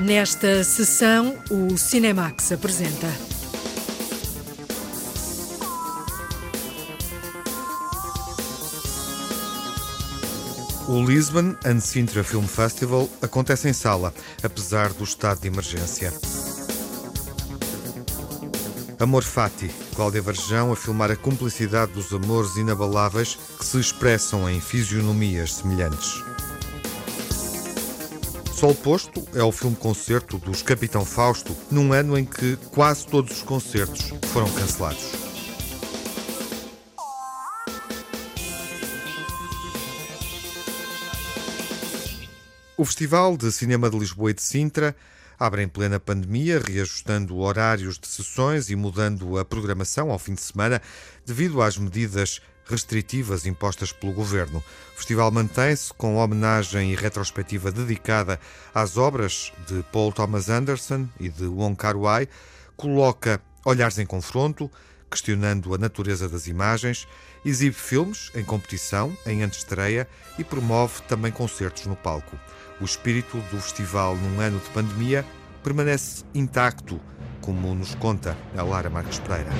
Nesta sessão, o Cinemax apresenta. O Lisbon and Sintra Film Festival acontece em sala, apesar do estado de emergência. Amor Fati, Cláudia Varjão a filmar a cumplicidade dos amores inabaláveis que se expressam em fisionomias semelhantes. Sol Posto é o filme-concerto dos Capitão Fausto, num ano em que quase todos os concertos foram cancelados. O Festival de Cinema de Lisboa e de Sintra abre em plena pandemia, reajustando horários de sessões e mudando a programação ao fim de semana devido às medidas restritivas impostas pelo governo. O festival mantém-se com homenagem e retrospectiva dedicada às obras de Paul Thomas Anderson e de Wong Kar-wai, coloca olhares em confronto, questionando a natureza das imagens, exibe filmes em competição, em antestreia e promove também concertos no palco. O espírito do festival num ano de pandemia permanece intacto, como nos conta a Lara Marques Pereira.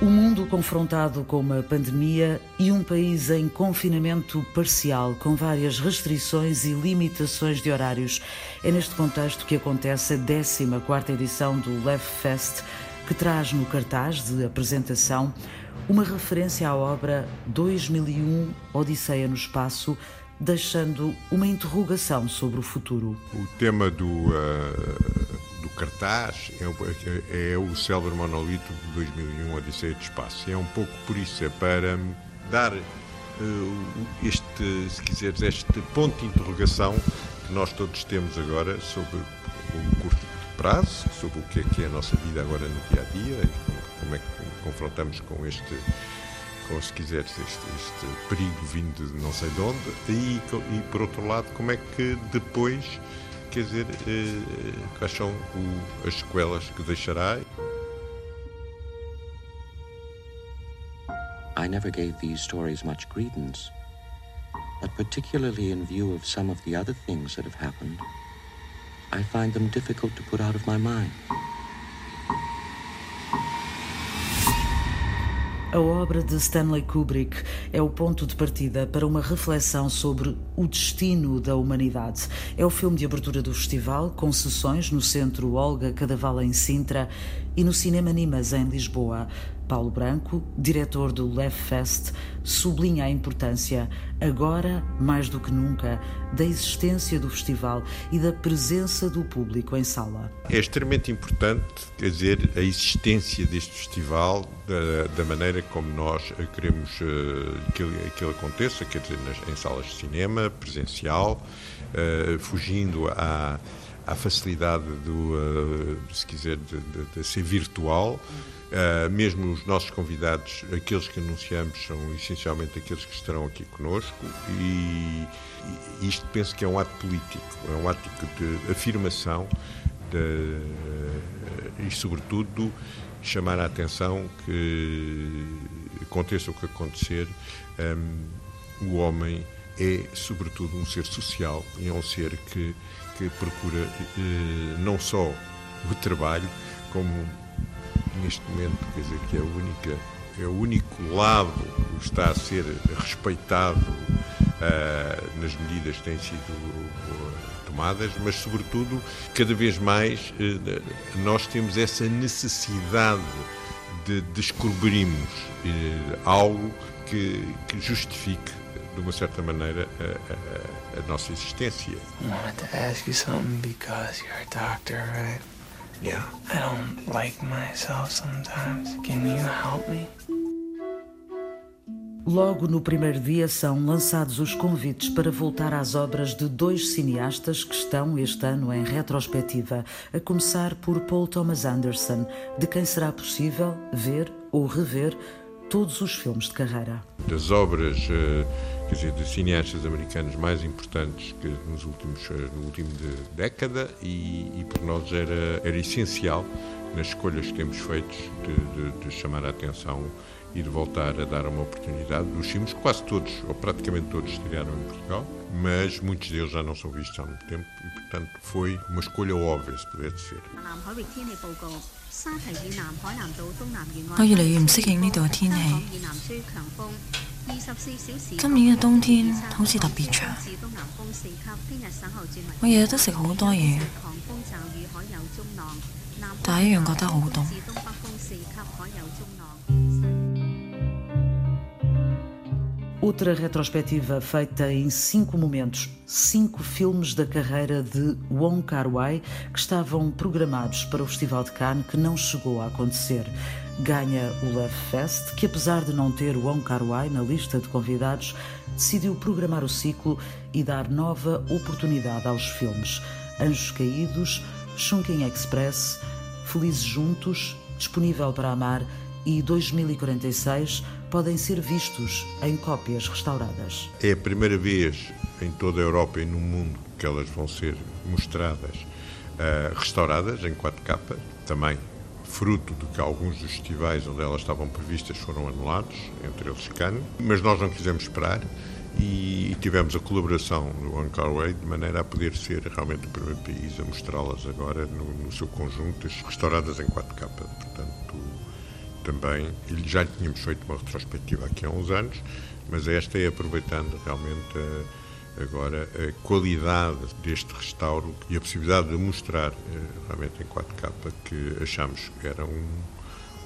O mundo confrontado com uma pandemia e um país em confinamento parcial, com várias restrições e limitações de horários. É neste contexto que acontece a 14 edição do Lev Fest, que traz no cartaz de apresentação uma referência à obra 2001 Odisseia no Espaço, deixando uma interrogação sobre o futuro. O tema do, uh, cartaz é, é, o célebre monolito de 2001, Odisseia de Espaço. É um pouco por isso, é para dar uh, este, se quiseres, este ponto de interrogação que nós todos temos agora sobre o curto prazo, sobre o que é que é a nossa vida agora no dia a dia, e como é que confrontamos com este com, se quiseres, este, este perigo vindo de não sei de onde, e, e por outro lado, como é que depois, quer dizer, eh, quais são o, as sequelas que deixará. I never gave these stories much credence, but particularly in view of some of the other things that have happened, I find them difficult to put out of my mind. A obra de Stanley Kubrick é o ponto de partida para uma reflexão sobre o destino da humanidade. É o filme de abertura do festival, com sessões no Centro Olga Cadaval em Sintra e no Cinema Nimas em Lisboa. Paulo Branco, diretor do Left Fest, sublinha a importância, agora mais do que nunca, da existência do festival e da presença do público em sala. É extremamente importante, quer dizer, a existência deste festival, da, da maneira como nós queremos uh, que, que ele aconteça, quer dizer, nas, em salas de cinema, presencial, uh, fugindo à, à facilidade do, uh, se quiser, de, de, de ser virtual. Uh, mesmo os nossos convidados, aqueles que anunciamos, são essencialmente aqueles que estarão aqui conosco. E, e isto penso que é um ato político, é um ato de afirmação de, e, sobretudo, chamar a atenção que aconteça o que acontecer, um, o homem é, sobretudo, um ser social e é um ser que, que procura uh, não só o trabalho, como neste momento, quer dizer, que é, única, é o único lado que está a ser respeitado uh, nas medidas que têm sido uh, tomadas, mas, sobretudo, cada vez mais uh, nós temos essa necessidade de descobrirmos algo que, que justifique de uma certa maneira a, a, nossa existência. I wanted to ask you something because you're a doctor, right? Yeah. I don't like myself sometimes. Can you help me? Logo no primeiro dia são lançados os convites para voltar às obras de dois cineastas que estão este ano em retrospectiva, a começar por Paul Thomas Anderson, de quem será possível ver ou rever todos os filmes de carreira. Das obras uh quer dizer, de cineastas americanos mais importantes que nos últimos, eh, no último de década e, e para nós era, era essencial nas escolhas que temos feito de, de, de chamar a atenção e de voltar a dar uma oportunidade. Os filmes, quase todos, ou praticamente todos, estrearam em Portugal, mas muitos deles já não são vistos há muito tempo e, portanto, foi uma escolha óbvia, se pudesse ser. 我越嚟越唔适应呢度嘅天气。 今年嘅冬天好似特别长，我日日都食好多嘢，但系一样觉得好冻。Outra retrospectiva feita em cinco momentos, cinco filmes da carreira de Wong Kar-wai que estavam programados para o Festival de Cannes que não chegou a acontecer. Ganha o Love Fest, que apesar de não ter Wong Kar-wai na lista de convidados, decidiu programar o ciclo e dar nova oportunidade aos filmes. Anjos Caídos, Chungking Express, Felizes Juntos, Disponível para Amar e 2046 podem ser vistos em cópias restauradas. É a primeira vez em toda a Europa e no mundo que elas vão ser mostradas uh, restauradas em 4K, também fruto de que alguns dos festivais onde elas estavam previstas foram anulados, entre eles Cannes, mas nós não quisemos esperar e tivemos a colaboração do One Carway de maneira a poder ser realmente o primeiro país a mostrá-las agora no, no seu conjunto, restauradas em 4K. Portanto, também, já tínhamos feito uma retrospectiva aqui há uns anos, mas esta é aproveitando realmente a, agora a qualidade deste restauro e a possibilidade de mostrar eh, realmente em 4K que achamos que era um,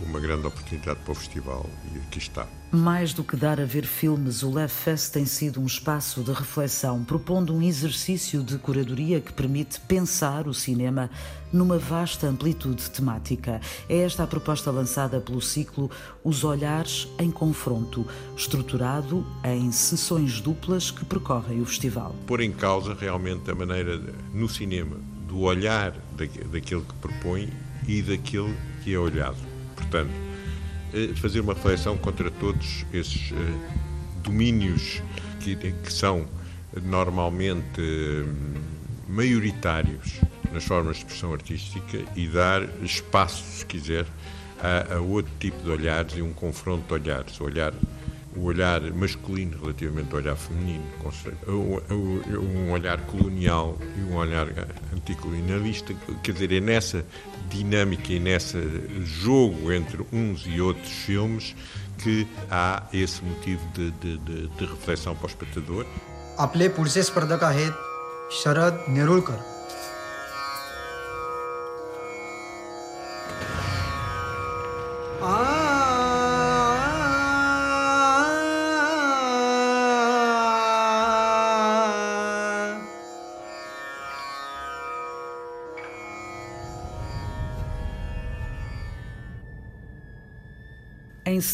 uma grande oportunidade para o festival e aqui está. Mais do que dar a ver filmes, o Love Fest tem sido um espaço de reflexão, propondo um exercício de curadoria que permite pensar o cinema numa vasta amplitude temática. É esta a proposta lançada pelo ciclo Os Olhares em Confronto, estruturado em sessões duplas que percorrem o festival. Pôr em causa realmente a maneira, no cinema, do olhar daquele que propõe e daquele que é olhado. Portanto, eh, fazer uma reflexão contra todos esses eh, domínios que, que são normalmente eh, maioritários nas formas de expressão artística e dar espaço, se quiser, a, a outro tipo de olhares e um confronto de olhares. Olhar, o olhar masculino relativamente ao olhar feminino, um olhar colonial e um olhar anticolonialista. Quer dizer, é nessa dinâmica e nesse jogo entre uns e outros filmes que há esse motivo de, de, de, de reflexão para o espectador. आपले पुढचे स्पर्धक आहेत शरद नेरुळकर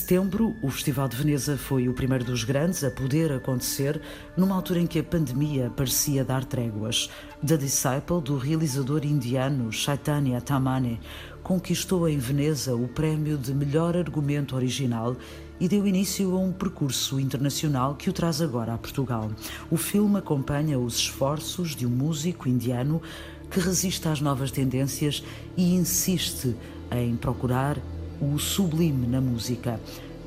setembro, o Festival de Veneza foi o primeiro dos grandes a poder acontecer numa altura em que a pandemia parecia dar tréguas. The Disciple, do realizador indiano Chaitanya Tamane, conquistou em Veneza o prémio de melhor argumento original e deu início a um percurso internacional que o traz agora a Portugal. O filme acompanha os esforços de um músico indiano que resiste às novas tendências e insiste em procurar o sublime na música.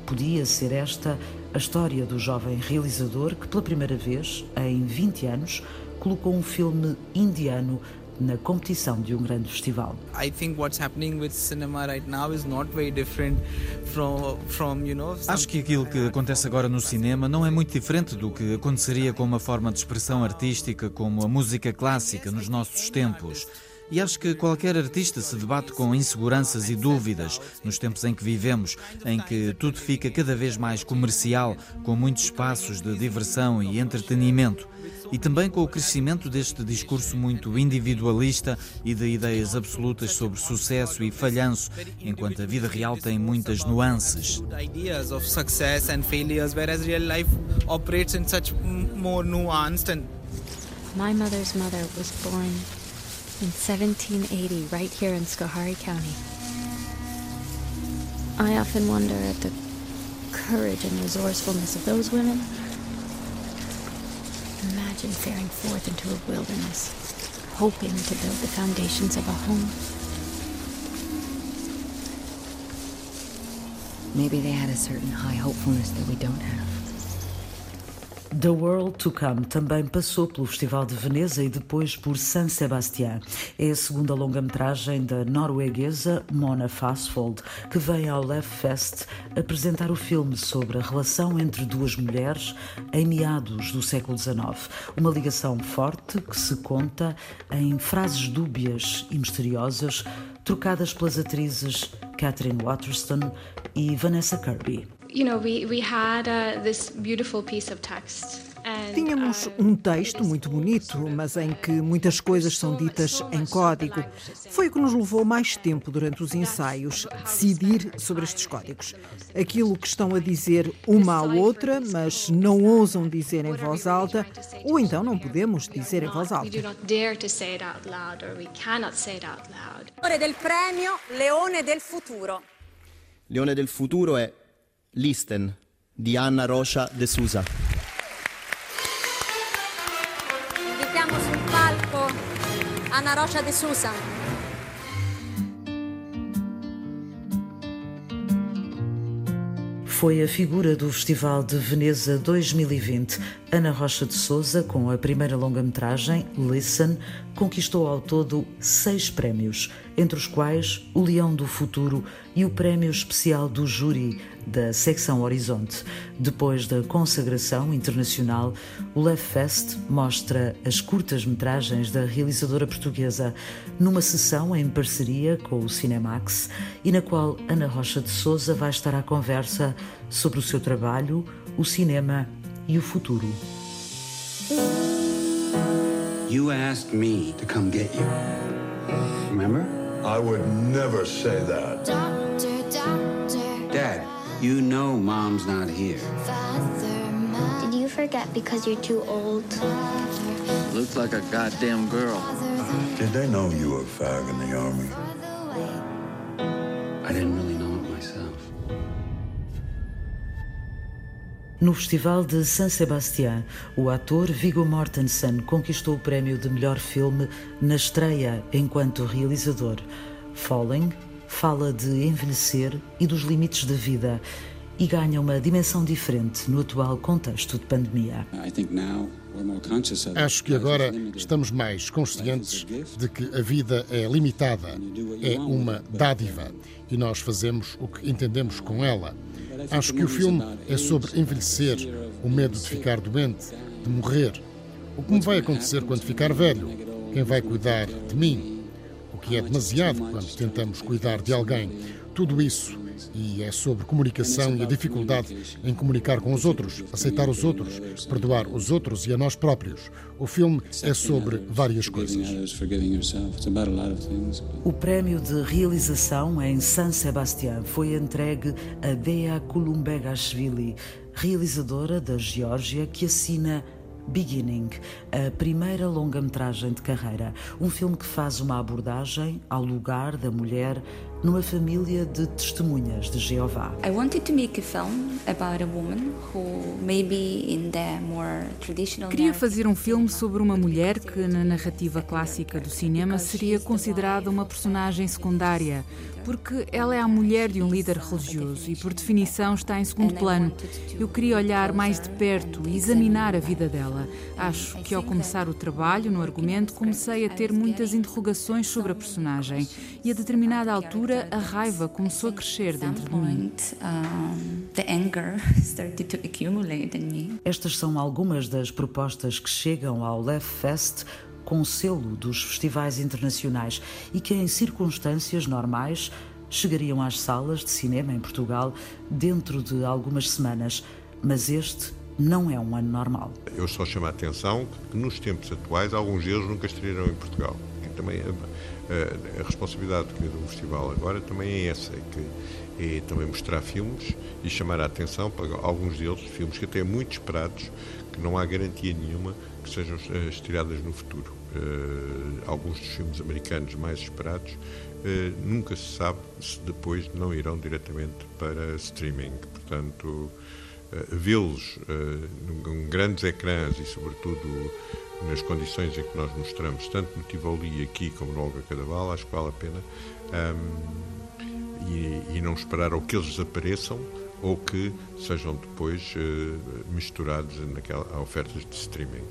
Podia ser esta a história do jovem realizador que, pela primeira vez, em 20 anos, colocou um filme indiano na competição de um grande festival. I think what's happening with cinema right now is not very different from from you know. Acho que aquilo que acontece agora no cinema não é muito diferente do que aconteceria com uma forma de expressão artística como a música clássica nos nossos tempos. E acho que qualquer artista se debate com inseguranças e dúvidas nos tempos em que vivemos, em que tudo fica cada vez mais comercial, com muitos espaços de diversão e entretenimento. E também com o crescimento deste discurso muito individualista e de ideias absolutas sobre sucesso e falhanço, enquanto a vida real tem muitas nuances. My mother's mother was born in 1780 right here in Schoharie County. I often wonder at the courage and resourcefulness of those women. Imagine faring forth into a wilderness, hoping to build the foundations of a home. Maybe they had a certain high hopefulness that we don't have. The World to Come também passou pelo Festival de Veneza e depois por San Sebastián. É a segunda longa-metragem da norueguesa Mona Fassfold, que vem ao Left Fest apresentar o filme sobre a relação entre duas mulheres em meados do século XIX. Uma ligação forte que se conta em frases dúbias e misteriosas trocadas pelas atrizes Catherine Waterston e Vanessa Kirby. You know, we, we had uh, this beautiful piece of text. Tínhamos um texto muito bonito, mas em que muitas coisas são ditas em código. Foi o que nos levou mais tempo durante os ensaios, decidir sobre estes códigos. Aquilo que estão a dizer uma à outra, mas não ousam dizer em voz alta, ou então não podemos dizer em voz alta. Leone del premio Leone del Futuro. Leone del Futuro è Listen di Anna Rocha de Souza. Invitiamo sul palco Anna Rocha de Souza. Foi a figura do Festival de Veneza 2020. Ana Rocha de Souza, com a primeira longa-metragem, Listen, conquistou ao todo seis prémios, entre os quais o Leão do Futuro e o Prémio Especial do Júri da Secção Horizonte. Depois da consagração internacional, o Left Fest mostra as curtas-metragens da realizadora portuguesa numa sessão em parceria com o Cinemax e na qual Ana Rocha de Souza vai estar à conversa sobre o seu trabalho, o cinema e o futuro. You asked me to come get you. Remember? I would never say that. Doctor, doctor. Dad, you know mom's not here. Father, Did you forget because you're too old? Looked like a goddamn girl. Did they know you were a fag in the army? I didn't really know it myself. No Festival de San Sebastián, o ator Viggo Mortensen conquistou o prémio de melhor filme na estreia enquanto realizador. Falling fala de envelhecer e dos limites da vida e ganha uma dimensão diferente no atual contexto de pandemia. Acho que agora estamos mais conscientes de que a vida é limitada, é uma dádiva e nós fazemos o que entendemos com ela. Acho que o filme é sobre envelhecer, o medo de ficar doente, de morrer. O que me vai acontecer quando ficar velho? Quem vai cuidar de mim? O que é demasiado quando tentamos cuidar de alguém. Tudo isso. E é sobre comunicação e a dificuldade em comunicar com os outros, aceitar os outros, perdoar os outros e a nós próprios. O filme é sobre várias coisas. O prémio de realização em San Sebastián foi entregue a Dea Kulumbegashvili, realizadora da Geórgia, que assina Beginning, a primeira longa-metragem de carreira, um filme que faz uma abordagem ao lugar da mulher numa família de testemunhas de Jeová. I wanted to make a film about a woman who maybe in the more traditional Queria fazer um filme sobre uma mulher que na narrativa clássica do cinema seria considerada uma personagem secundária, porque ela é a mulher de um líder religioso e por definição está em segundo plano. Eu queria olhar mais de perto e examinar a vida dela. Acho que ao começar o trabalho no argumento comecei a ter muitas interrogações sobre a personagem e a determinada altura a raiva começou a crescer dentro de mim. Estas são algumas das propostas que chegam ao Left Fest com selo dos festivais internacionais e que, em circunstâncias normais, chegariam às salas de cinema em Portugal dentro de algumas semanas. Mas este não é um ano normal. Eu só chamo a atenção que nos tempos atuais alguns deles nunca estrearam em Portugal. E também a, a responsabilidade do festival agora também é essa, é que é também mostrar filmes e chamar a atenção para alguns deles, filmes que até é muito esperados, que não há garantia nenhuma que sejam estreadas no futuro. Uh, alguns dos filmes americanos mais esperados uh, nunca se sabe se depois não irão diretamente para streaming. Portanto, uh, vê-los em grandes ecrãs e, sobretudo, nas condições em que nós mostramos, tanto no Tivoli aqui como no Olga Cadaval, acho que vale a pena. Um, e, e, não esperar ou que eles desapareçam ou que sejam depois uh, misturados naquela ofertas de streaming.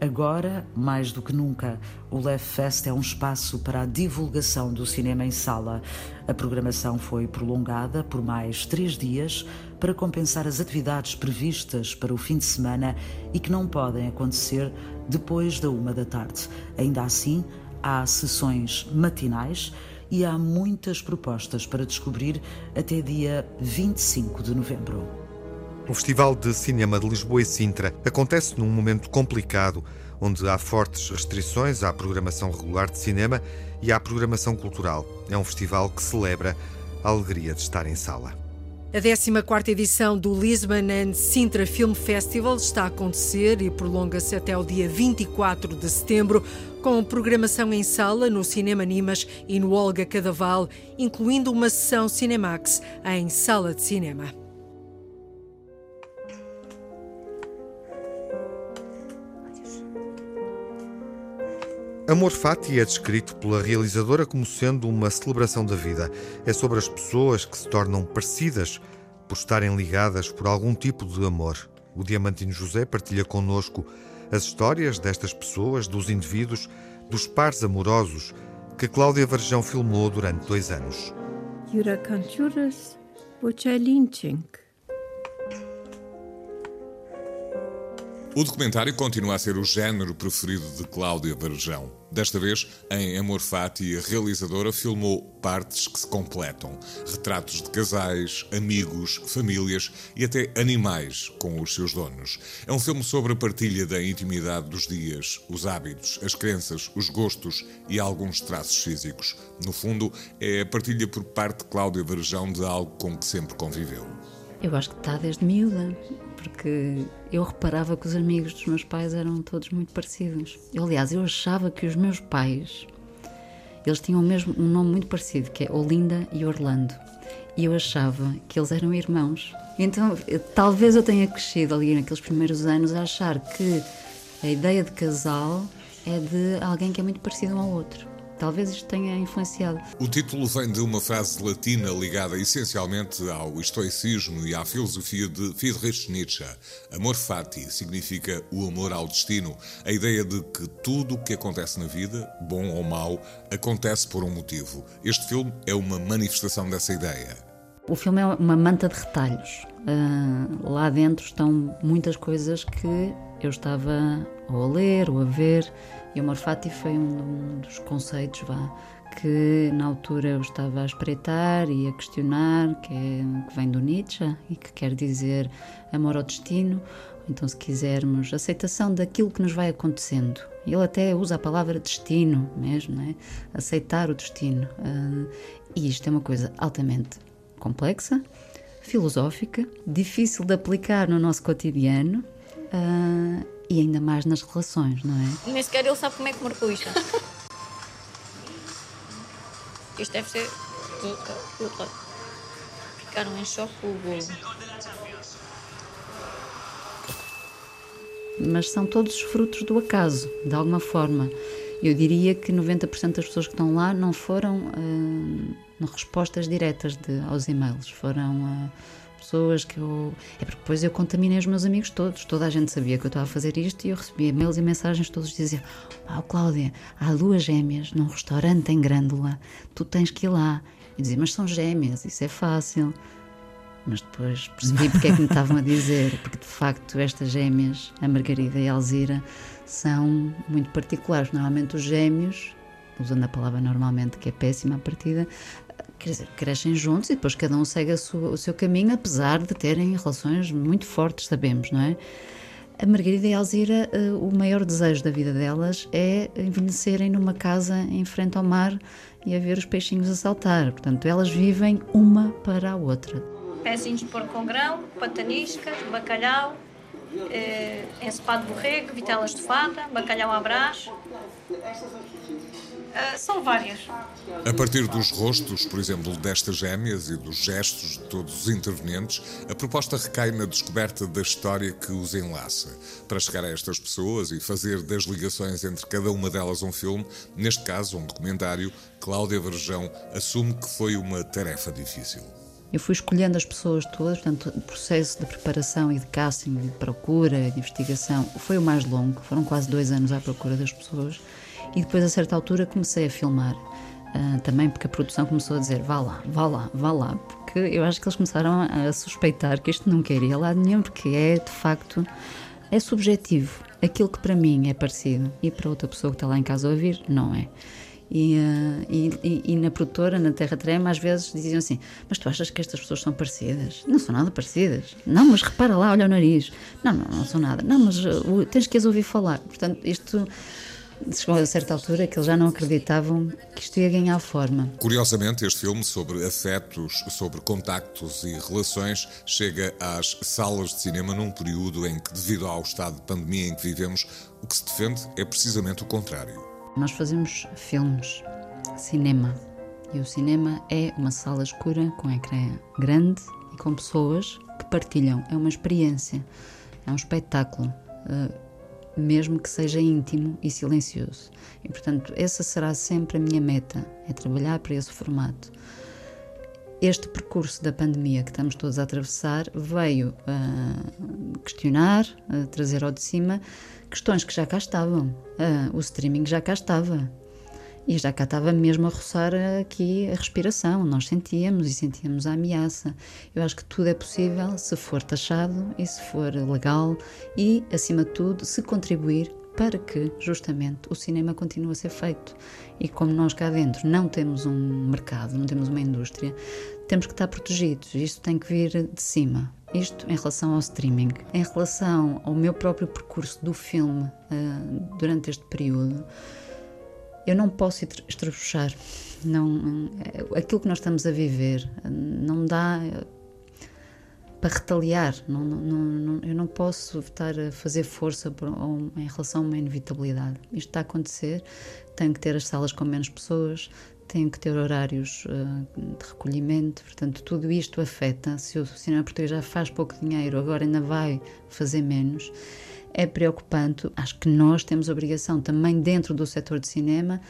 Agora, mais do que nunca, o Leve Fest é um espaço para a divulgação do cinema em sala. A programação foi prolongada por mais três dias para compensar as atividades previstas para o fim de semana e que não podem acontecer depois da uma da tarde. Ainda assim, há sessões matinais e há muitas propostas para descobrir até dia 25 de novembro. O Festival de Cinema de Lisboa e Sintra acontece num momento complicado, onde há fortes restrições à programação regular de cinema e à programação cultural. É um festival que celebra a alegria de estar em sala. A 14 edição do Lisbon and Sintra Film Festival está a acontecer e prolonga-se até o dia 24 de setembro, com programação em sala no Cinema Nimas e no Olga Cadaval, incluindo uma sessão Cinemax em sala de cinema. Amor Fati é descrito pela realizadora como sendo uma celebração da vida. É sobre as pessoas que se tornam parecidas por estarem ligadas por algum tipo de amor. O Diamantino José partilha connosco as histórias destas pessoas, dos indivíduos, dos pares amorosos que Cláudia Varjão filmou durante dois anos. O documentário continua a ser o género preferido de Cláudia Varejão. Desta vez, em Amor Fati, a realizadora filmou partes que se completam. Retratos de casais, amigos, famílias e até animais com os seus donos. É um filme sobre a partilha da intimidade dos dias, os hábitos, as crenças, os gostos e alguns traços físicos. No fundo, é a partilha por parte de Cláudia Varejão de algo com que sempre conviveu. Eu acho que está desde miúda porque eu reparava que os amigos dos meus pais eram todos muito parecidos. Eu, aliás, eu achava que os meus pais, eles tinham mesmo um nome muito parecido, que é Olinda e Orlando. E eu achava que eles eram irmãos. Então, talvez eu tenha crescido ali naqueles primeiros anos a achar que a ideia de casal é de alguém que é muito parecido um ao outro. Talvez isto tenha influenciado. O título vem de uma frase latina ligada essencialmente ao estoicismo e à filosofia de Friedrich Nietzsche. Amor fati significa o amor ao destino, a ideia de que tudo o que acontece na vida, bom ou mau, acontece por um motivo. Este filme é uma manifestação dessa ideia. O filme é uma manta de retalhos. Uh, lá dentro estão muitas coisas que eu estava ou a ler ou a ver e o amor fati foi um, um dos conceitos vá, que na altura eu estava a espreitar e a questionar, que, é, que vem do Nietzsche e que quer dizer amor ao destino, então, se quisermos, aceitação daquilo que nos vai acontecendo. Ele até usa a palavra destino mesmo, né? aceitar o destino. Uh, e isto é uma coisa altamente complexa, filosófica, difícil de aplicar no nosso cotidiano. Uh, e ainda mais nas relações, não é? Nem sequer ele sabe como é que marcou isto. Isto deve ser. Ficaram em choque com o bolo. Mas são todos os frutos do acaso, de alguma forma. Eu diria que 90% das pessoas que estão lá não foram uh, respostas diretas de, aos e-mails, foram. Uh, pessoas que eu. É porque depois eu contaminei os meus amigos todos. Toda a gente sabia que eu estava a fazer isto e eu recebia e-mails e mensagens todos diziam: Oh, Cláudia, há duas gêmeas num restaurante em Grândola, tu tens que ir lá. E dizia: Mas são gêmeas, isso é fácil. Mas depois percebi porque é que me estavam a dizer, porque de facto estas gêmeas, a Margarida e a Alzira, são muito particulares. Normalmente os gêmeos, usando a palavra normalmente, que é péssima a partida, quer dizer, crescem juntos e depois cada um segue sua, o seu caminho, apesar de terem relações muito fortes, sabemos, não é? A Margarida e a Alzira, uh, o maior desejo da vida delas é envelhecerem numa casa em frente ao mar e a ver os peixinhos a saltar. Portanto, elas vivem uma para a outra. Pezinhos de porco com grão, pataniscas, bacalhau, eh, de borrego, vitela estufada, bacalhau à brás, Uh, são várias. A partir dos rostos, por exemplo, destas gêmeas e dos gestos de todos os intervenientes, a proposta recai na descoberta da história que os enlaça. Para chegar a estas pessoas e fazer das ligações entre cada uma delas um filme, neste caso um documentário, Cláudia Varjão assume que foi uma tarefa difícil. Eu fui escolhendo as pessoas todas, portanto, o processo de preparação e de casting, de procura, de investigação, foi o mais longo, foram quase dois anos à procura das pessoas e depois, a certa altura, comecei a filmar. Uh, também porque a produção começou a dizer vá lá, vá lá, vá lá, porque eu acho que eles começaram a suspeitar que isto não queria lá nenhum, porque é de facto é subjetivo. Aquilo que para mim é parecido e para outra pessoa que está lá em casa a ouvir, não é. E, uh, e, e, na produtora, na Terra Trema, às vezes diziam assim: Mas tu achas que estas pessoas são parecidas? Não são nada parecidas. Não, mas repara lá, olha o nariz. Não, não, não são nada. Não, mas uh, tens que as ouvir falar. Portanto, isto chegou a certa altura que eles já não acreditavam que isto ia ganhar forma. Curiosamente, este filme sobre afetos, sobre contactos e relações chega às salas de cinema num período em que, devido ao estado de pandemia em que vivemos, o que se defende é precisamente o contrário. Nós fazemos filmes, cinema. E o cinema é uma sala escura com ecrã grande e com pessoas que partilham. É uma experiência, é um espetáculo. Uh, mesmo que seja íntimo e silencioso. E, portanto, essa será sempre a minha meta, é trabalhar para esse formato. Este percurso da pandemia que estamos todos a atravessar veio a questionar, a trazer ao de cima questões que já cá estavam. o streaming já cá estava. E já cá estava mesmo a roçar aqui a respiração. Nós sentíamos e sentíamos a ameaça. Eu acho que tudo é possível se for taxado e se for legal e, acima de tudo, se contribuir para que, justamente, o cinema continue a ser feito. E como nós cá dentro não temos um mercado, não temos uma indústria, temos que estar protegidos. Isto tem que vir de cima. Isto em relação ao streaming. Em relação ao meu próprio percurso do filme uh, durante este período, eu não posso estrabuchar. Não, aquilo que nós estamos a viver não dá para retaliar. Não, não, eu não posso estar a fazer força por, ou, em relação a uma inevitabilidade. Isto está a acontecer. Tenho que ter as salas com menos pessoas, tenho que ter horários uh, de recolhimento. Portanto, tudo isto afeta. Se o cinema português já faz pouco dinheiro, agora ainda vai fazer menos é preocupante. Acho que nós temos obrigação também dentro do setor de cinema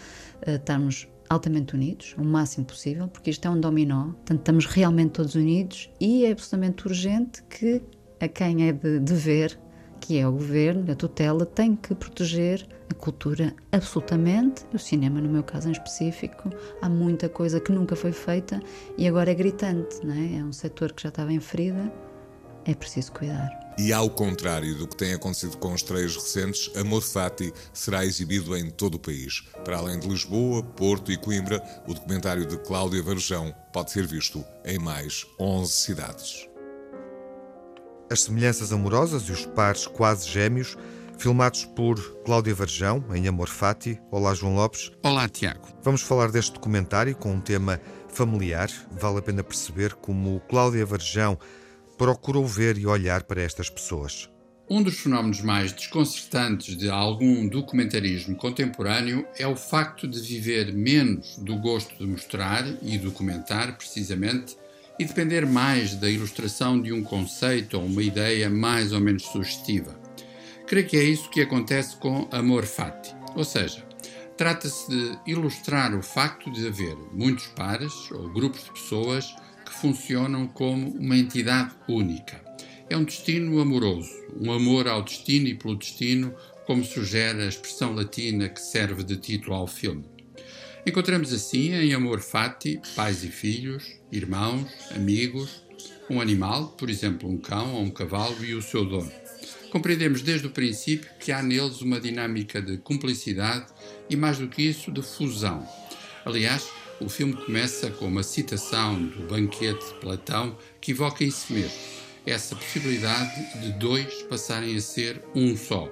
uh, estarmos altamente unidos, o máximo possível, porque isto é um dominó, portanto estamos realmente todos unidos e é absolutamente urgente que a quem é de dever, que é o governo, a tutela, tem que proteger a cultura absolutamente, o cinema no meu caso em específico, há muita coisa que nunca foi feita e agora é gritante, não é? É um setor que já estava em ferida, é preciso cuidar. E ao contrário do que tem acontecido com os estreias recentes, Amor Fati será exibido em todo o país. Para além de Lisboa, Porto e Coimbra, o documentário de Cláudia Varjão pode ser visto em mais 11 cidades. As semelhanças amorosas e os pares quase gêmeos, filmados por Cláudia Varjão, em Amor Fati. Olá, João Lopes. Olá, Tiago. Vamos falar deste documentário com um tema familiar. Vale a pena perceber como Cláudia Varjão procurou ver e olhar para estas pessoas. Um dos fenómenos mais desconcertantes de algum documentarismo contemporâneo é o facto de viver menos do gosto de mostrar e documentar, precisamente, e depender mais da ilustração de um conceito ou uma ideia mais ou menos sugestiva. Creio que é isso que acontece com Amor Fati, ou seja, trata-se de ilustrar o facto de haver muitos pares ou grupos de pessoas funcionam como uma entidade única. É um destino amoroso, um amor ao destino e pelo destino, como sugere a expressão latina que serve de título ao filme. Encontramos assim em Amor Fati pais e filhos, irmãos, amigos, um animal, por exemplo um cão ou um cavalo e o seu dono. Compreendemos desde o princípio que há neles uma dinâmica de cumplicidade e, mais do que isso, de fusão. Aliás, o filme começa com uma citação do banquete de Platão que evoca isso mesmo, essa possibilidade de dois passarem a ser um só.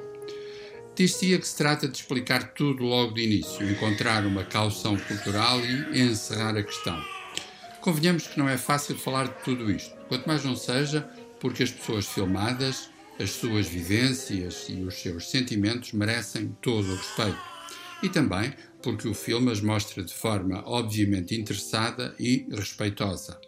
Diz-se que se trata de explicar tudo logo de início, encontrar uma caução cultural e encerrar a questão. Convenhamos que não é fácil falar de tudo isto, quanto mais não seja porque as pessoas filmadas, as suas vivências e os seus sentimentos merecem todo o respeito. E também porque o filme as mostra de forma obviamente interessada e respeitosa.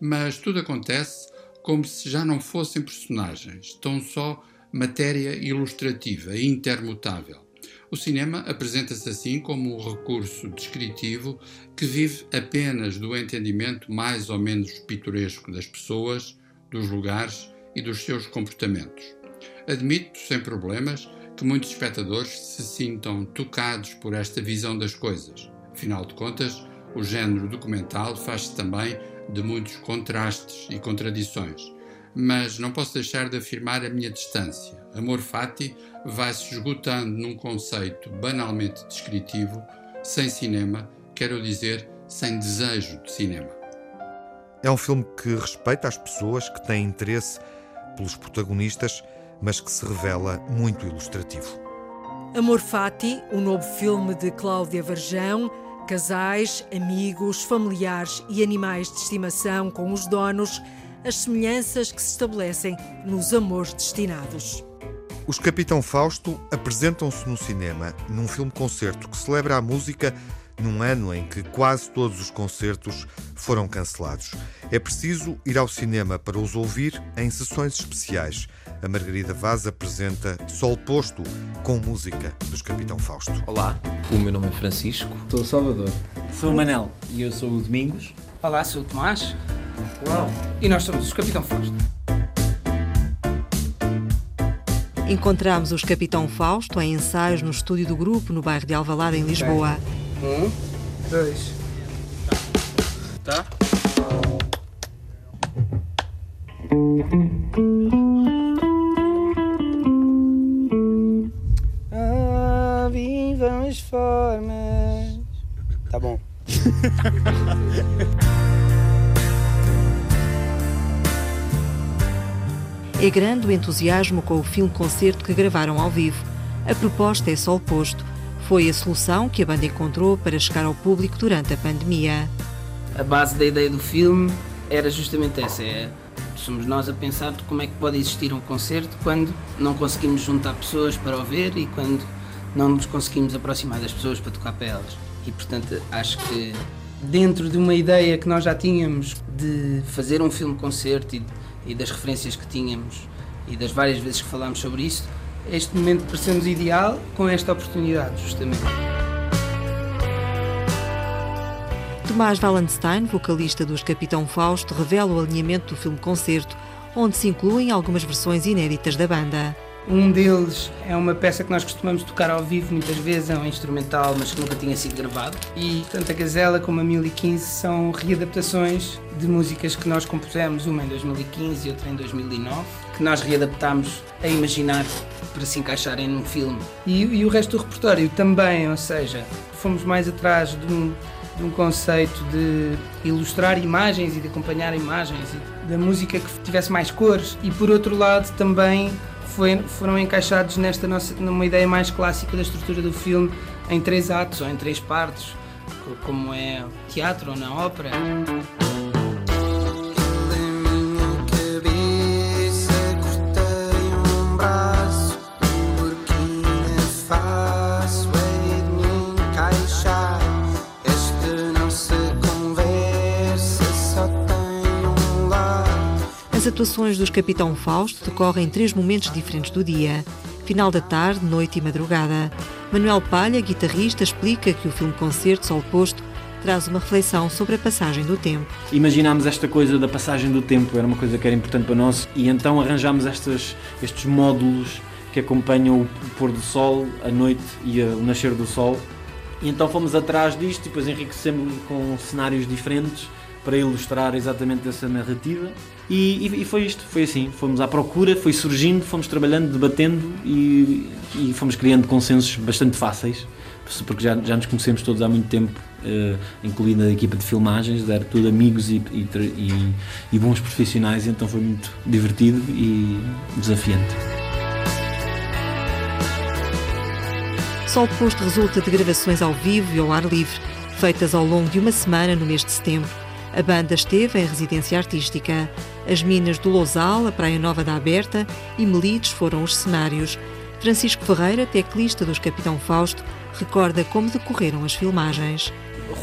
Mas tudo acontece como se já não fossem personagens, tão só matéria ilustrativa e intermutável. O cinema apresenta-se assim como um recurso descritivo que vive apenas do entendimento mais ou menos pitoresco das pessoas, dos lugares e dos seus comportamentos. Admito, sem problemas, que muitos espectadores se sintam tocados por esta visão das coisas. Afinal de contas, o género documental faz-se também de muitos contrastes e contradições. Mas não posso deixar de afirmar a minha distância. Amor fati vai-se esgotando num conceito banalmente descritivo, sem cinema, quero dizer, sem desejo de cinema. É um filme que respeita as pessoas, que tem interesse pelos protagonistas, mas que se revela muito ilustrativo. Amor Fati, o novo filme de Cláudia Varjão, casais, amigos, familiares e animais de estimação com os donos, as semelhanças que se estabelecem nos amores destinados. Os Capitão Fausto apresentam-se no cinema, num filme-concerto que celebra a música num ano em que quase todos os concertos foram cancelados. É preciso ir ao cinema para os ouvir em sessões especiais. A Margarida Vaz apresenta Sol Posto com música dos Capitão Fausto. Olá, o meu nome é Francisco. Sou o Salvador. Sou o Manel. E eu sou o Domingos. Olá, sou o Tomás. Uau. E nós somos os Capitão Fausto. Encontramos os Capitão Fausto em ensaios no estúdio do grupo no bairro de Alvalade, em Lisboa. Um, dois. Tá? Ah, vivam as formas. Tá bom. É grande o entusiasmo com o filme-concerto que gravaram ao vivo. A proposta é só o posto. Foi a solução que a banda encontrou para chegar ao público durante a pandemia. A base da ideia do filme era justamente essa: é, somos nós a pensar como é que pode existir um concerto quando não conseguimos juntar pessoas para o ver e quando não nos conseguimos aproximar das pessoas para tocar para elas. E portanto, acho que dentro de uma ideia que nós já tínhamos de fazer um filme-concerto e e das referências que tínhamos e das várias vezes que falámos sobre isso, este momento pareceu-nos ideal com esta oportunidade, justamente. Tomás Wallenstein, vocalista dos Capitão Fausto, revela o alinhamento do filme-concerto, onde se incluem algumas versões inéditas da banda. Um deles é uma peça que nós costumamos tocar ao vivo, muitas vezes é um instrumental, mas que nunca tinha sido gravado. E tanto a Gazela como a 1015 são readaptações de músicas que nós compusemos, uma em 2015 e outra em 2009, que nós readaptámos a imaginar para se encaixarem num filme. E, e o resto do repertório também, ou seja, fomos mais atrás de um, de um conceito de ilustrar imagens e de acompanhar imagens da música que tivesse mais cores. E por outro lado também foi, foram encaixados nesta nossa, numa ideia mais clássica da estrutura do filme, em três atos ou em três partes, como é teatro ou na ópera. Atuações dos Capitão Fausto decorrem em três momentos diferentes do dia: final da tarde, noite e madrugada. Manuel Palha, guitarrista, explica que o filme-concerto Sol Posto traz uma reflexão sobre a passagem do tempo. Imaginámos esta coisa da passagem do tempo, era uma coisa que era importante para nós, e então arranjámos estes, estes módulos que acompanham o pôr do sol, a noite e o nascer do sol. E então fomos atrás disto e depois enriquecemos com cenários diferentes para ilustrar exatamente essa narrativa. E, e, e, foi isto, foi assim, fomos à procura, foi surgindo, fomos trabalhando, debatendo e, e fomos criando consensos bastante fáceis, porque já, já nos conhecemos todos há muito tempo, uh, incluindo a equipa de filmagens, era tudo amigos e, e, bons profissionais, então foi muito divertido e desafiante. Sol Posto resulta de gravações ao vivo e ao ar livre, feitas ao longo de uma semana no mês de setembro a banda esteve em residência artística. As minas do Lousal, a Praia Nova da Aberta e Melides foram os cenários. Francisco Ferreira, teclista dos Capitão Fausto, recorda como decorreram as filmagens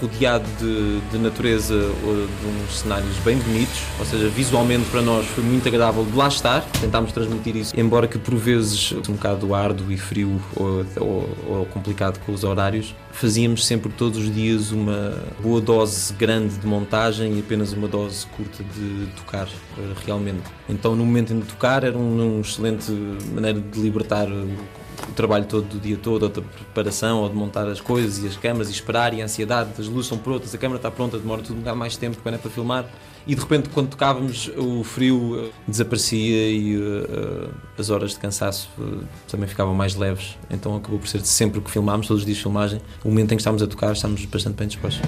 rodeado de, de, natureza, de uns cenários bem bonitos, ou seja, visualmente para nós foi muito agradável de lá estar, tentámos transmitir isso, embora que por vezes um bocado árduo e frio ou, ou, ou complicado com os horários, fazíamos sempre todos os dias uma boa dose grande de montagem e apenas uma dose curta de tocar eh, realmente. Então no momento em tocar era uma um excelente maneira de libertar o trabalho todo do dia todo, ou da preparação, ou de montar as coisas e as câmaras e esperar e a ansiedade, as luzes são prontas, a câmera está pronta, demora tudo um bocado mais tempo quando é para filmar. E de repente, quando tocávamos, o frio eh, desaparecia e uh, as horas de cansaço uh, também ficavam mais leves. Então acabou por ser sempre o que filmámos, todos os dias de filmagem. O momento em que estávamos a tocar, estávamos bastante bem dispostos.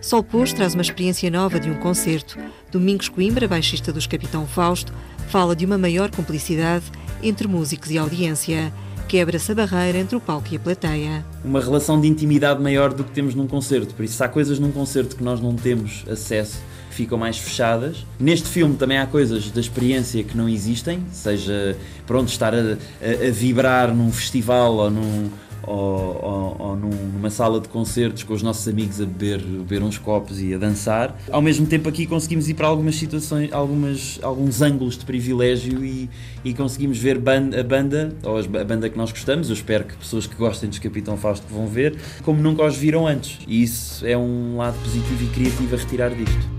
Sol Pôs traz uma experiência nova de um concerto. Domingos Coimbra, baixista dos Capitão Fausto, fala de uma maior cumplicidade entre músicos e audiência. Quebra-se a barreira entre o palco e a plateia. Uma relação de intimidade maior do que temos num concerto. Por isso, há coisas num concerto que nós não temos acesso, ficam mais fechadas. Neste filme também há coisas da experiência que não existem, seja pronto, estar a, a, a vibrar num festival ou num, ou, ou, ou numa sala de concertos com os nossos amigos a beber, beber uns copos e a dançar. Ao mesmo tempo aqui conseguimos ir para algumas situações, algumas, alguns ângulos de privilégio e, e conseguimos ver a banda, ou a banda que nós gostamos, eu espero que pessoas que gostem dos Capitão Fausto vão ver, como nunca os viram antes. E isso é um lado positivo e criativo a retirar disto.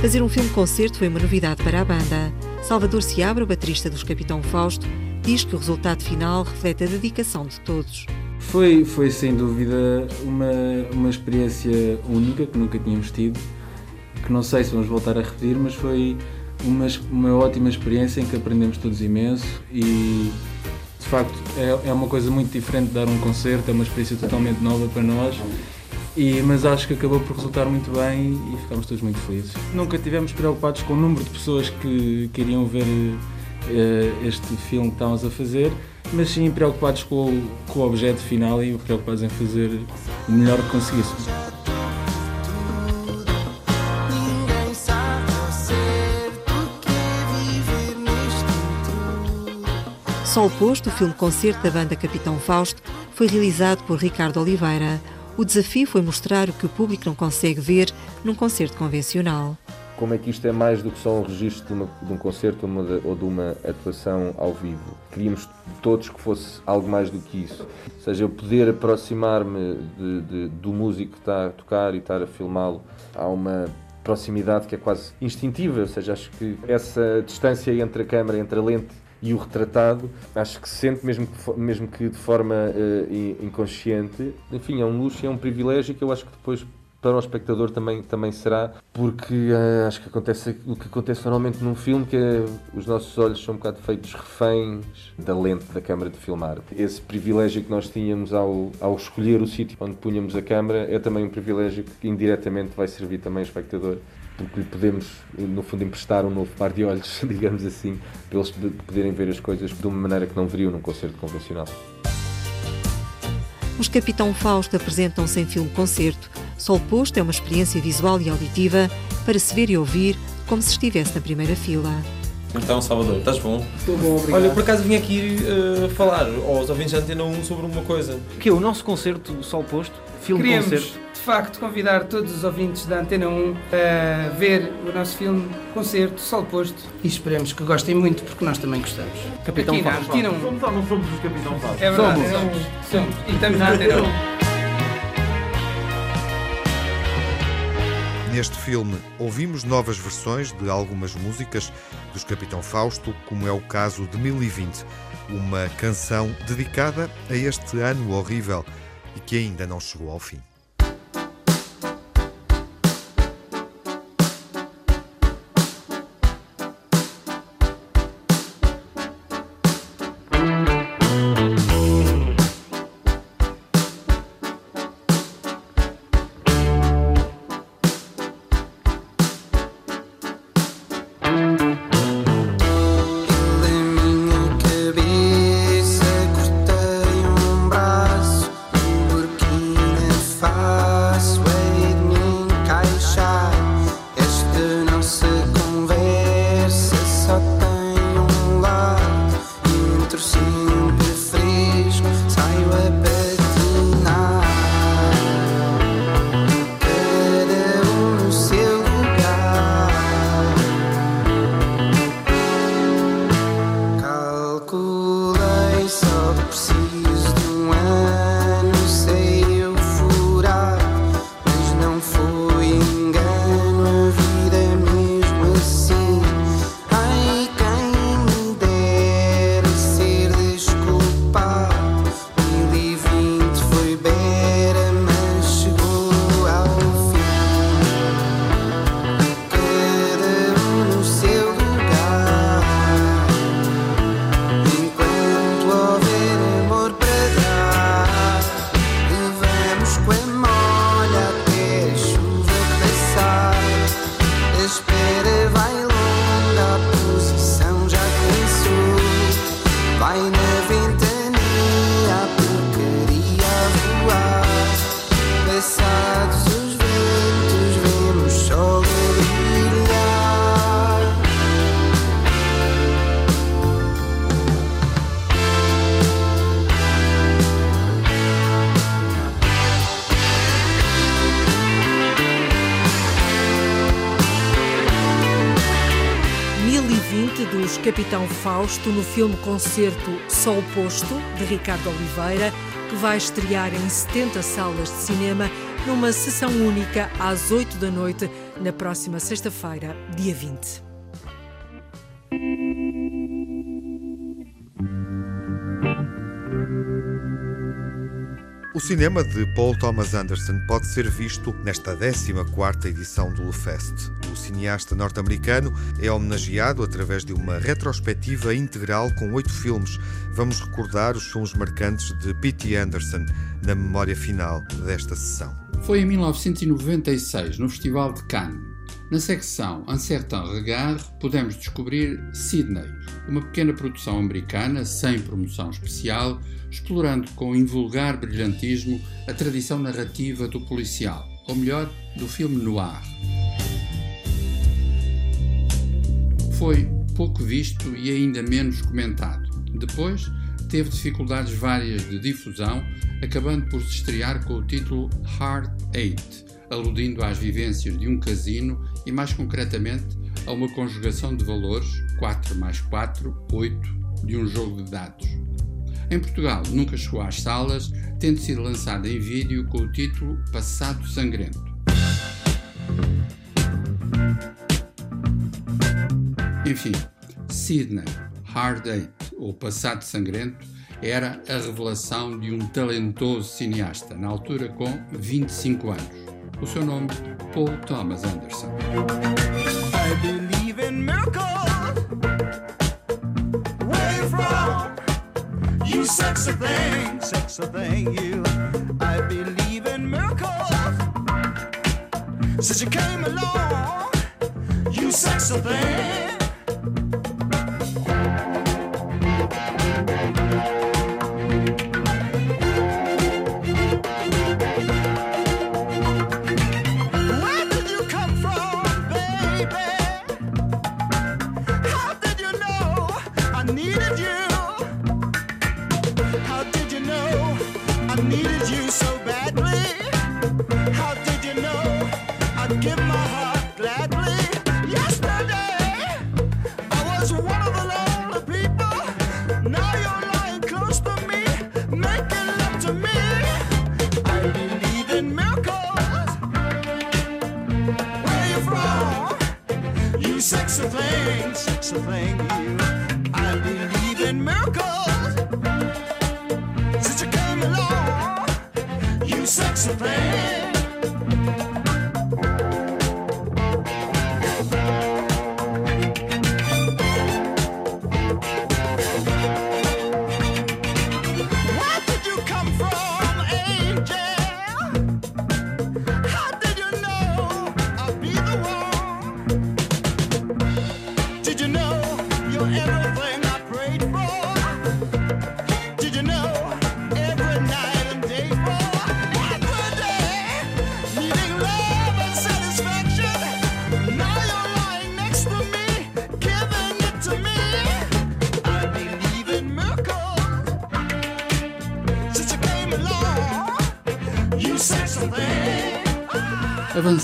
Fazer um filme-concerto foi uma novidade para a banda. Salvador Seabra, baterista dos Capitão Fausto, diz que o resultado final reflete a dedicação de todos. Foi, foi sem dúvida uma, uma experiência única que nunca tínhamos tido, que não sei se vamos voltar a repetir, mas foi uma, uma ótima experiência em que aprendemos todos imenso e de facto é, é uma coisa muito diferente de dar um concerto, é uma experiência totalmente nova para nós e, mas acho que acabou por resultar muito bem e ficámos todos muito felizes. Nunca tivemos preocupados com o número de pessoas que queriam ver uh, este filme que estávamos a fazer, mas sim preocupados com o, com o objeto final e preocupados em fazer o melhor que conseguíssemos. Sol Posto, o filme-concerto da banda Capitão Fausto, foi realizado por Ricardo Oliveira. O desafio foi mostrar o que o público não consegue ver num concerto convencional. Como é que isto é mais do que só um registro de, uma, de um concerto ou, uma, ou de uma atuação ao vivo? Queríamos todos que fosse algo mais do que isso. Ou seja, eu poder aproximar-me do músico que está a tocar e estar a filmá-lo. Há uma proximidade que é quase instintiva, ou seja, acho que essa distância entre a câmera, entre a lente e o retratado, acho que se sente mesmo que, mesmo que de forma uh, inconsciente. Enfim, é um luxo, é um privilégio que eu acho que depois para o espectador também, também será, porque uh, acho que acontece o que acontece normalmente num filme, que é, os nossos olhos são um bocado feitos reféns da lente da câmara de filmar. Esse privilégio que nós tínhamos ao, ao escolher o sítio onde punhamos a câmara é também um privilégio que indiretamente vai servir também ao espectador porque lhe podemos, no fundo, emprestar um novo par de olhos, digamos assim, para eles poderem ver as coisas de uma maneira que não veriam num concerto convencional. Os Capitão Fausto apresentam-se em filme-concerto. Sol Posto é uma experiência visual e auditiva para se ver e ouvir como se estivesse na primeira fila. Então, Salvador, estás bom? Estou bom, obrigado. Olha, por acaso vim aqui uh, falar aos ouvintes da Antena 1 sobre uma coisa. Que é o nosso concerto Sol Posto, filme-concerto facto convidar todos os ouvintes da Antena 1 a ver o nosso filme concerto Sol Posto e esperemos que gostem muito porque nós também gostamos. Capitão Aqui não... Somos ou não somos os Capitão Fausto? É verdade, somos. somos. somos. E estamos na Antena 1. Neste filme, ouvimos novas versões de algumas músicas dos Capitão Fausto, como é o caso de 1020, uma canção dedicada a este ano horrível e que ainda não chegou ao fim. Morte dos Capitão Fausto no filme concerto Sol Posto, de Ricardo Oliveira, que vai estrear em 70 salas de cinema numa sessão única às 8 da noite, na próxima sexta-feira, dia 20. O cinema de Paul Thomas Anderson pode ser visto nesta 14ª edição do Lefest. O cineasta norte-americano é homenageado através de uma retrospectiva integral com oito filmes. Vamos recordar os filmes marcantes de P.T. Anderson na memória final desta sessão. Foi em 1996, no Festival de Cannes. Na secção Un certain regard, podemos descobrir Sydney, uma pequena produção americana sem promoção especial, explorando com invulgar brilhantismo a tradição narrativa do policial, ou melhor, do filme noir. Foi pouco visto e ainda menos comentado. Depois, teve dificuldades várias de difusão, acabando por se estrear com o título Hard Eight, aludindo às vivências de um casino e, mais concretamente, a uma conjugação de valores 4 mais 4, 8, de um jogo de dados. Em Portugal, nunca chegou às salas, tendo sido lançada em vídeo com o título Passado Sangrento. Enfim, Sydney, Hard Eight, ou Passado Sangrento, era a revelação de um talentoso cineasta, na altura com 25 anos. O seu nome, Paul Thomas Anderson. Sexy thing, sexy thing, you. I believe in miracles. Since you came along, you sexy thing.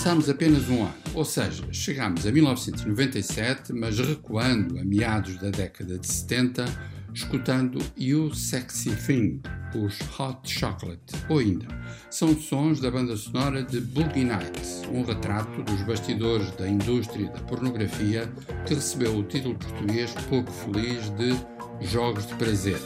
Avançamos apenas um ano, ou seja, chegamos a 1997, mas recuando a meados da década de 70, escutando You Sexy Thing, os Hot Chocolate, ou ainda, são sons da banda sonora de Boogie Nights, um retrato dos bastidores da indústria da pornografia que recebeu o título português pouco feliz de Jogos de Prazer.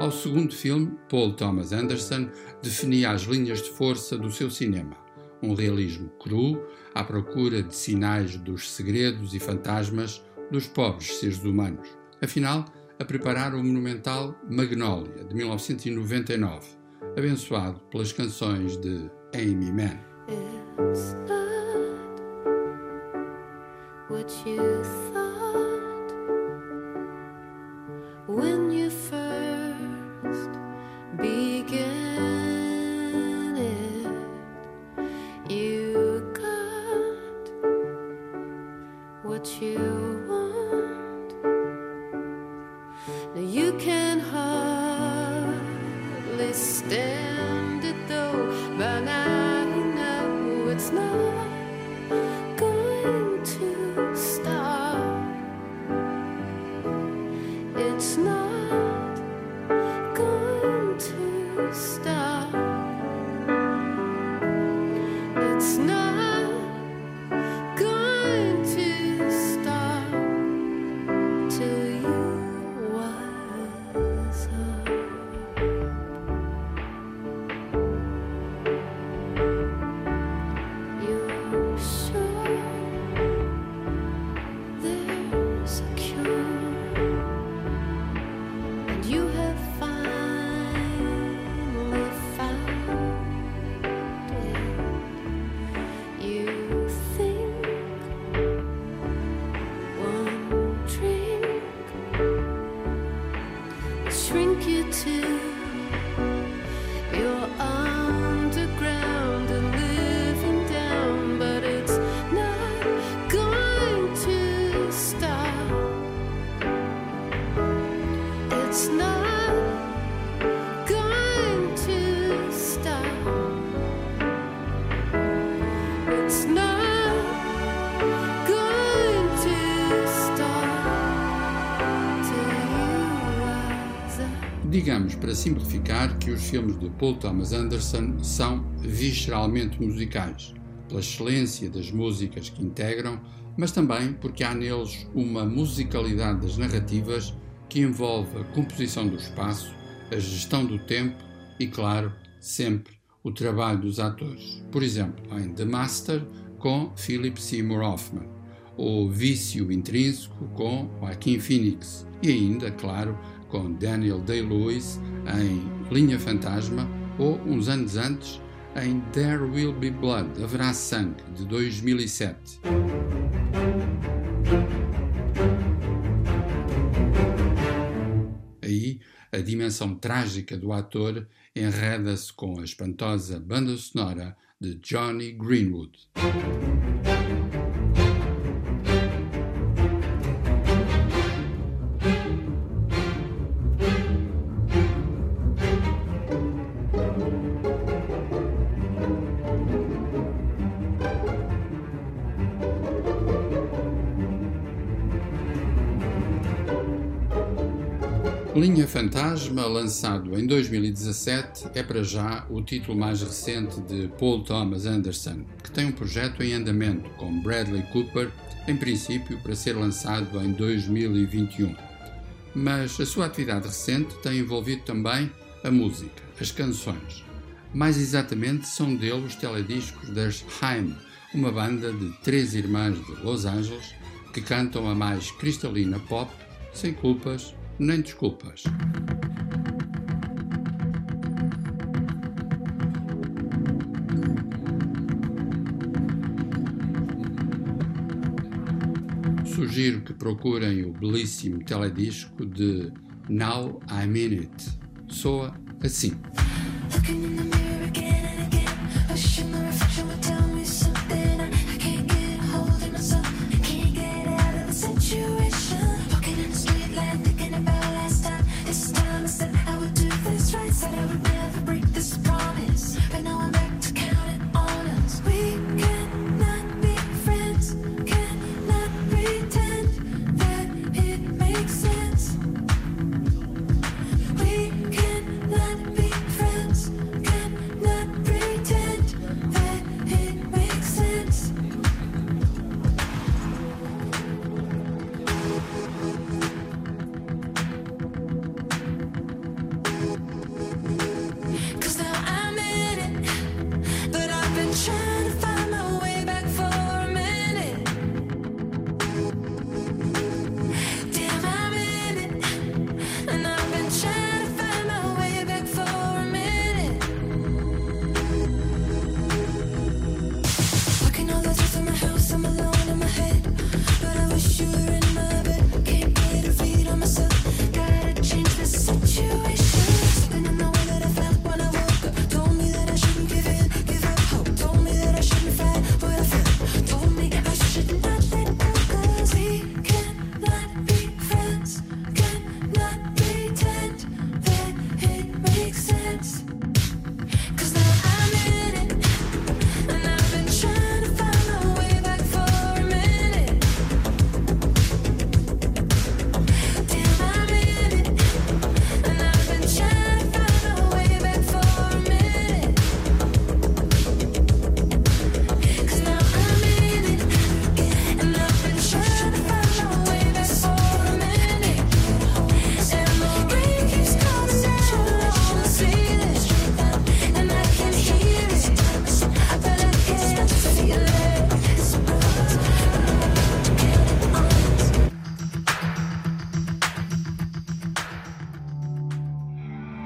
Ao segundo filme, Paul Thomas Anderson definia as linhas de força do seu cinema. Um realismo cru, à procura de sinais dos segredos e fantasmas dos pobres seres humanos. Afinal, a preparar o monumental Magnolia, de 1999, abençoado pelas canções de Amy Mann. It's not what you thought para simplificar, que os filmes de Paul Thomas Anderson são visceralmente musicais, pela excelência das músicas que integram, mas também porque há neles uma musicalidade das narrativas que envolve a composição do espaço, a gestão do tempo e, claro, sempre o trabalho dos atores. Por exemplo, em The Master, com Philip Seymour Hoffman, ou Vício Intrínseco, com Joaquin Phoenix, e ainda, claro, com Daniel Day-Lewis em Linha Fantasma, ou uns anos antes, em There Will Be Blood, Haverá Sangue, de 2007. Aí, a dimensão trágica do ator enreda-se com a espantosa banda sonora de Johnny Greenwood. Linha Fantasma, lançado em 2017, é para já o título mais recente de Paul Thomas Anderson, que tem um projeto em andamento com Bradley Cooper, em princípio para ser lançado em 2021. Mas a sua atividade recente tem envolvido também a música, as canções. Mais exatamente, são dele os telediscos das Haim, uma banda de três irmãs de Los Angeles que cantam a mais cristalina pop, sem culpas nem desculpas. Sugiro que procurem o belíssimo teledisco de Now I'm In It. Soa assim.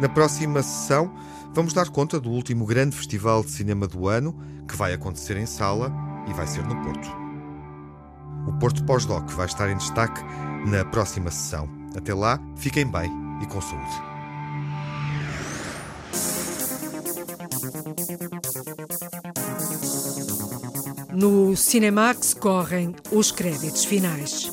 Na próxima sessão, vamos dar conta do último grande festival de cinema do ano, que vai acontecer em sala e vai ser no Porto. O Porto Pós-Doc vai estar em destaque na próxima sessão. Até lá, fiquem bem e com saúde. No Cinemax correm os créditos finais.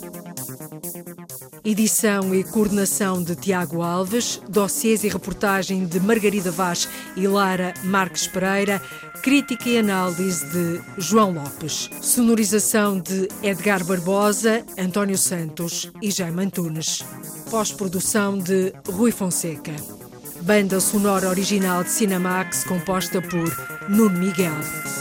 Edição e coordenação de Tiago Alves, dossiês e reportagem de Margarida Vaz e Lara Marques Pereira, crítica e análise de João Lopes, sonorização de Edgar Barbosa, António Santos e Jaime Antunes, pós-produção de Rui Fonseca. banda sonora original de Cinemax composta por Nuno Miguel.